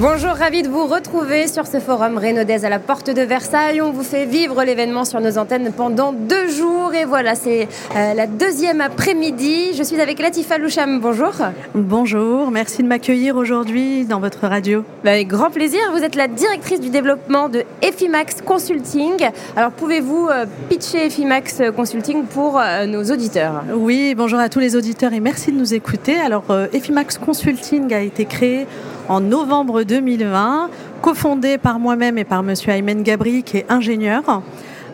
Bonjour, ravi de vous retrouver sur ce forum Rénodez à la porte de Versailles. On vous fait vivre l'événement sur nos antennes pendant deux jours. Et voilà, c'est euh, la deuxième après-midi. Je suis avec Latifa Loucham. Bonjour. Bonjour, merci de m'accueillir aujourd'hui dans votre radio. Bah, avec grand plaisir. Vous êtes la directrice du développement de Efimax Consulting. Alors, pouvez-vous euh, pitcher Efimax Consulting pour euh, nos auditeurs? Oui, bonjour à tous les auditeurs et merci de nous écouter. Alors, Efimax Consulting a été créé en novembre 2020, cofondé par moi-même et par Monsieur Aymen Gabri, qui est ingénieur.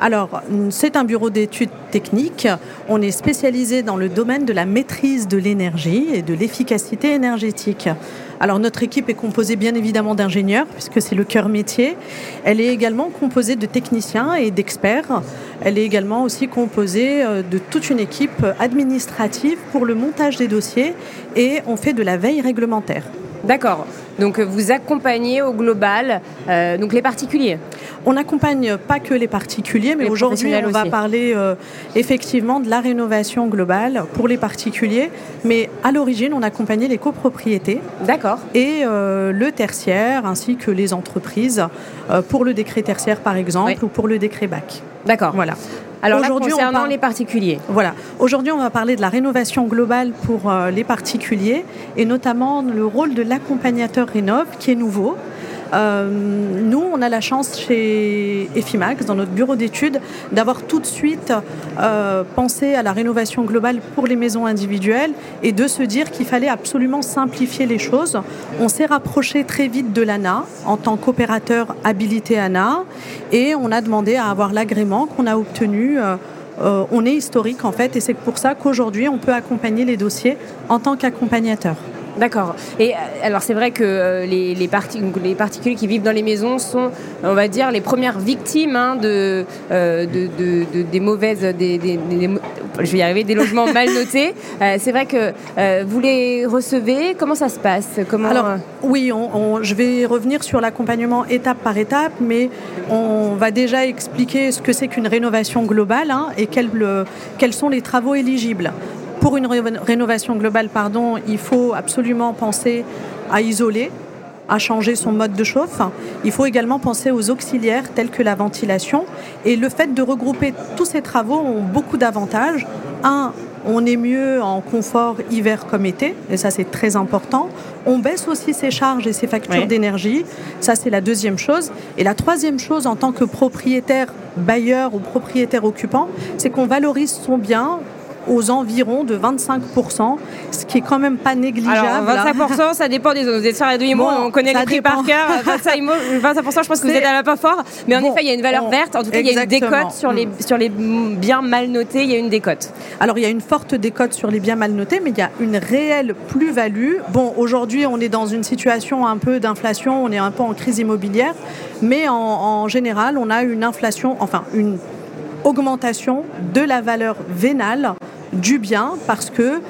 Alors, c'est un bureau d'études techniques. On est spécialisé dans le domaine de la maîtrise de l'énergie et de l'efficacité énergétique. Alors, notre équipe est composée bien évidemment d'ingénieurs, puisque c'est le cœur métier. Elle est également composée de techniciens et d'experts. Elle est également aussi composée euh, de toute une équipe administrative pour le montage des dossiers et on fait de la veille réglementaire. D'accord. Donc vous accompagnez au global euh, donc les particuliers. On n'accompagne pas que les particuliers, mais aujourd'hui on va parler euh, effectivement de la rénovation globale pour les particuliers. Mais à l'origine, on accompagnait les copropriétés. D'accord. Et euh, le tertiaire ainsi que les entreprises pour le décret tertiaire par exemple ou pour le décret BAC. D'accord. Voilà. Alors aujourd'hui, concernant les particuliers. Voilà. Aujourd'hui, on va parler de la rénovation globale pour euh, les particuliers et notamment le rôle de l'accompagnateur rénov qui est nouveau. Euh, nous, on a la chance chez Efimax, dans notre bureau d'études, d'avoir tout de suite euh, pensé à la rénovation globale pour les maisons individuelles et de se dire qu'il fallait absolument simplifier les choses. On s'est rapproché très vite de l'ANA en tant qu'opérateur habilité ANA et on a demandé à avoir l'agrément qu'on a obtenu. Euh, on est historique en fait et c'est pour ça qu'aujourd'hui on peut accompagner les dossiers en tant qu'accompagnateur. D'accord. Et euh, alors c'est vrai que euh, les, les, les, particuliers qui vivent dans les maisons sont, on va dire, les premières victimes hein, de, euh, de, des mauvaises, des, je vais y arriver, des logements mal notés. c'est vrai que vous les recevez. Comment ça se passe? Comment Alors oui, on, je vais revenir sur l'accompagnement étape par étape, mais on va déjà expliquer ce que c'est qu'une rénovation globale hein, et quels, quels sont les travaux éligibles pour une rénovation globale, pardon, il faut absolument penser à isoler, à changer son mode de chauffe. Il faut également penser aux auxiliaires tels que la ventilation. Et le fait de regrouper tous ces travaux ont beaucoup d'avantages. Un, on est mieux en confort hiver comme été, et ça c'est très important. On baisse aussi ses charges et ses factures d'énergie, ça c'est la deuxième chose. Et la troisième chose en tant que propriétaire bailleur ou propriétaire occupant, c'est qu'on valorise son bien aux environs de 25%, ce qui est quand même pas négligeable. Alors, 25%, ça dépend des zones. Vous êtes et bon, on connaît les prix par cœur. 25%, je pense que vous êtes à la pas fort. Mais en effet, il y a une valeur verte. En tout cas, il y a une décote sur les, sur les biens mal notés. Il y a une décote. Alors, il y a une forte décote sur les biens mal notés, mais il y a une réelle plus-value. Bon, aujourd'hui, on est dans une situation un peu d'inflation, on est un peu en crise immobilière, mais en, en général, on a une inflation, enfin, une augmentation de la valeur vénale du bien parce que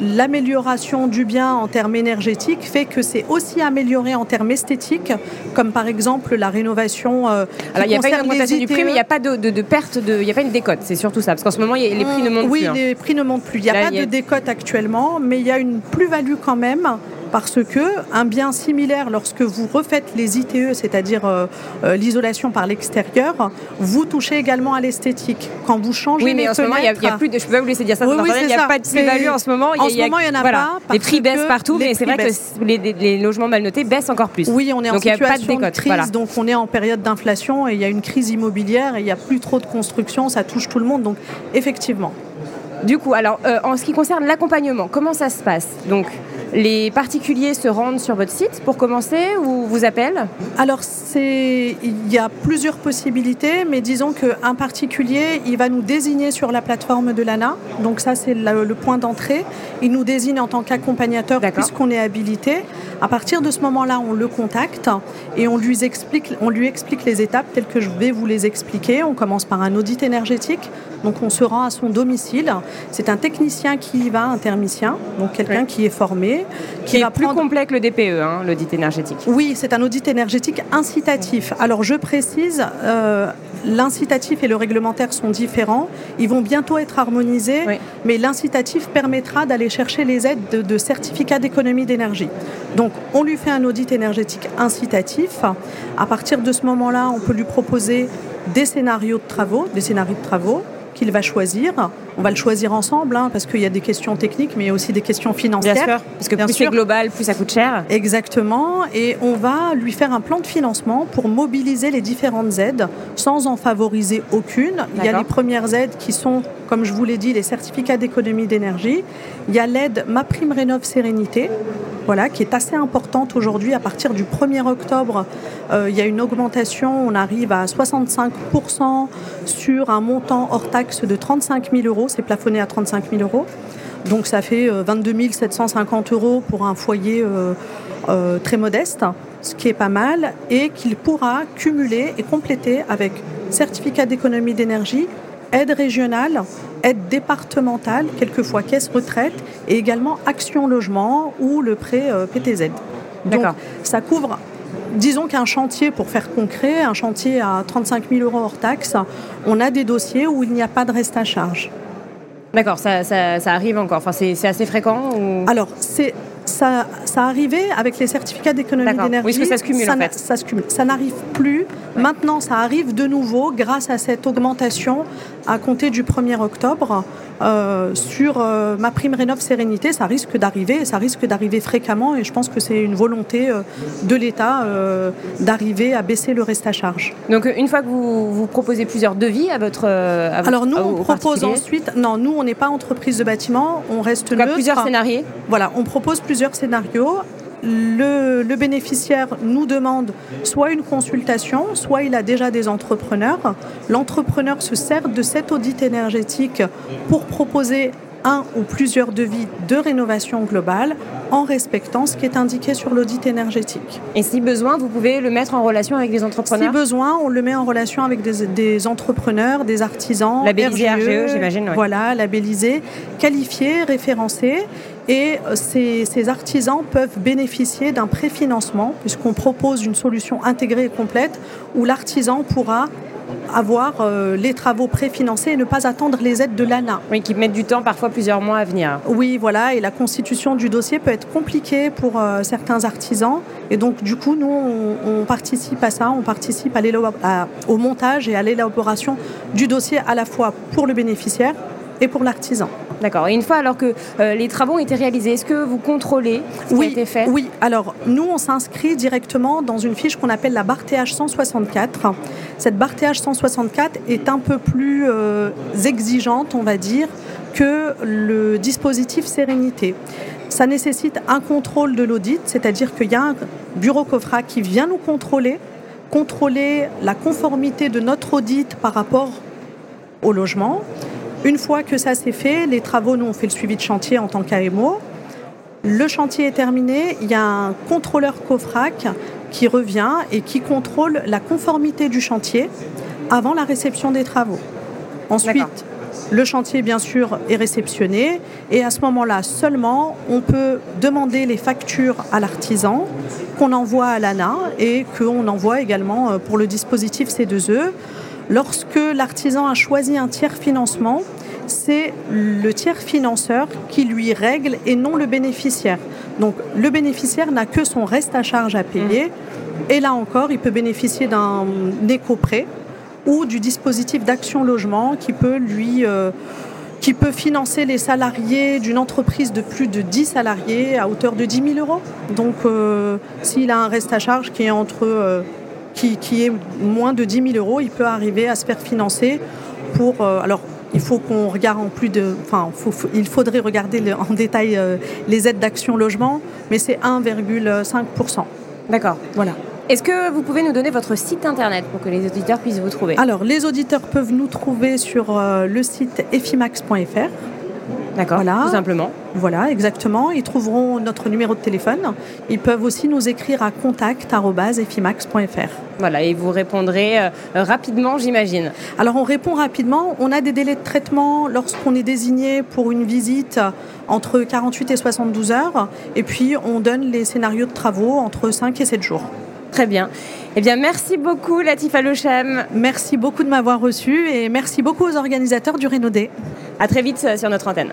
l'amélioration du bien en termes énergétiques fait que c'est aussi amélioré en termes esthétiques, comme par exemple la rénovation. Euh, Alors il n'y a pas une augmentation du prix, mais il n'y a pas de, perte, il n'y a pas une décote, c'est surtout ça, parce qu'en ce moment les prix ne montent plus. Oui, hein. les prix ne montent plus. Il n'y a pas de décote actuellement, mais il y a une plus-value quand même parce que un bien similaire, lorsque vous refaites les ITE, c'est-à-dire euh, euh, l'isolation par l'extérieur, vous touchez également à l'esthétique. Quand vous changez oui, mais en ce moment, il n'y a, plus de. Je peux pas vous laisser dire ça. il n'y a pas de plus-value en ce moment. En ce moment, il n'y en a pas. Les prix baissent partout, mais c'est vrai que les, logements mal notés baissent encore plus. Oui, on est en situation de, crise, donc on est en période d'inflation et il y a une crise immobilière et il n'y a plus trop de construction, ça touche tout le monde. Donc effectivement. Du coup, alors euh, en ce qui concerne l'accompagnement, comment ça se passe Donc? Les particuliers se rendent sur votre site pour commencer ou vous appellent Alors, il y a plusieurs possibilités, mais disons qu'un particulier, il va nous désigner sur la plateforme de l'ANA. Donc ça, c'est le, point d'entrée. Il nous désigne en tant qu'accompagnateur puisqu'on est habilité. À partir de ce moment-là, on le contacte et on lui, explique, on lui explique les étapes telles que je vais vous les expliquer. On commence par un audit énergétique. Donc on se rend à son domicile. C'est un technicien qui y va, un thermicien, donc quelqu'un qui est formé Qui, est plus complet que le DPE, hein, l'audit énergétique. Oui, c'est un audit énergétique incitatif. Alors je précise, euh, l'incitatif et le réglementaire sont différents. Ils vont bientôt être harmonisés, mais l'incitatif permettra d'aller chercher les aides de, de certificats d'économie d'énergie. Donc on lui fait un audit énergétique incitatif. À partir de ce moment-là, on peut lui proposer des scénarios de travaux, des scénarios de travaux qu'il va choisir. On va le choisir ensemble, hein, parce qu'il y a des questions techniques, mais il y a aussi des questions financières. Bien sûr, parce que plus c'est global, plus ça coûte cher. Exactement, et on va lui faire un plan de financement pour mobiliser les différentes aides, sans en favoriser aucune. Il y a les premières aides qui sont, comme je vous l'ai dit, les certificats d'économie d'énergie. Il y a l'aide Ma Prime Rénov Sérénité, voilà, qui est assez importante aujourd'hui. À partir du 1er octobre, euh, il y a une augmentation, on arrive à 65% sur un montant hors taxe de 35 000 euros, c'est plafonné à 35 000 euros. Donc ça fait 22 euh, 750 euros pour un foyer euh, très modeste, ce qui est pas mal, et qu'il pourra cumuler et compléter avec certificat d'économie d'énergie, aide régionale, aide départementale, quelquefois caisse retraite, et également action logement ou le prêt PTZ. Donc ça couvre disons qu'un chantier, pour faire concret, un chantier à 35 000 euros hors taxe, on a des dossiers où il n'y a pas de reste à charge. D'accord, ça, arrive encore. Enfin, c'est assez fréquent Alors, c'est ça, ça arrivait avec les certificats d'économie d'énergie. Oui, que ça se cumule en fait. Ça se cumule. Ça n'arrive plus. Maintenant, ça arrive de nouveau grâce à cette augmentation à compter du 1er octobre. Euh, sur euh, ma prime Rénov Sérénité, ça risque d'arriver, ça risque d'arriver fréquemment et je pense que c'est une volonté euh, de l'État d'arriver à baisser le reste à charge. Donc une fois que vous, vous proposez plusieurs devis à votre... Alors nous, on propose ensuite... Non, nous, on n'est pas entreprise de bâtiment, on reste neutre. plusieurs scénarios Voilà, on propose plusieurs scénarios le, bénéficiaire nous demande soit une consultation, soit il a déjà des entrepreneurs. L'entrepreneur se sert de cet audit énergétique pour proposer un ou plusieurs devis de rénovation globale en respectant ce qui est indiqué sur l'audit énergétique. Et si besoin, vous pouvez le mettre en relation avec des entrepreneurs? Si besoin, on le met en relation avec des, entrepreneurs, des artisans. Labellisés RGE, RGE j'imagine. Voilà, labellisés, qualifiés, référencés. Et euh, ces, ces, artisans peuvent bénéficier d'un préfinancement, puisqu'on propose une solution intégrée et complète, où l'artisan pourra avoir euh, les travaux préfinancés et ne pas attendre les aides de l'ANA. Oui, qui mettent du temps, parfois plusieurs mois à venir. Oui, voilà, et la constitution du dossier peut être compliquée pour euh, certains artisans. Et donc, du coup, nous, on, participe à ça, on participe à au montage et à l'élaboration du dossier à la fois pour le bénéficiaire et pour l'artisan. D'accord. Et une fois alors que euh, les travaux ont été réalisés, est-ce que vous contrôlez ce oui, qui a été fait? Oui. Alors nous, on s'inscrit directement dans une fiche qu'on appelle la barre TH 164. Cette barre TH 164 est un peu plus euh, exigeante, on va dire, que le dispositif Sérénité. Ça nécessite un contrôle de l'audit, c'est-à-dire qu'il y a un bureau COFRA qui vient nous contrôler, contrôler la conformité de notre audit par rapport au logement une fois que ça s'est fait, les travaux, nous, on fait le suivi de chantier en tant qu'AMO. Le chantier est terminé, il y a un contrôleur COFRAC qui revient et qui contrôle la conformité du chantier avant la réception des travaux. Ensuite, le chantier, bien sûr, est réceptionné et à ce moment-là seulement, on peut demander les factures à l'artisan qu'on envoie à l'ANA et qu'on envoie également euh, pour le dispositif C2E. Lorsque l'artisan a choisi un tiers financement, c'est le tiers financeur qui lui règle et non le bénéficiaire. Donc le bénéficiaire n'a que son reste à charge à payer. Mmh. Et là encore, il peut bénéficier d'un éco-prêt ou du dispositif d'action logement qui peut lui euh, qui peut financer les salariés d'une entreprise de plus de 10 salariés à hauteur de 10 000 euros. Donc euh, s'il a un reste à charge qui est entre euh, qui, qui, est moins de 10 000 euros, il peut arriver à se faire financer pour alors il faut qu'on regarde en plus de. Enfin, il faudrait regarder en détail euh, les aides d'action logement, mais c'est 1,5%. D'accord. Voilà. Est-ce que vous pouvez nous donner votre site internet pour que les auditeurs puissent vous trouver? Alors, les auditeurs peuvent nous trouver sur euh, le site efimax.fr. D'accord, tout simplement. Voilà, exactement. Ils trouveront notre numéro de téléphone. Ils peuvent aussi nous écrire à contact.efimax.fr. Voilà, et vous répondrez euh, rapidement, j'imagine. Alors on répond rapidement. On a des délais de traitement lorsqu'on est désigné pour une visite entre 48 et 72 heures. Et puis on donne les scénarios de travaux entre 5 et 7 jours. Très bien. Eh bien, merci beaucoup, Latifa Lochem. Merci beaucoup de m'avoir reçu et merci beaucoup aux organisateurs du Rénodé. À très vite euh, sur notre antenne.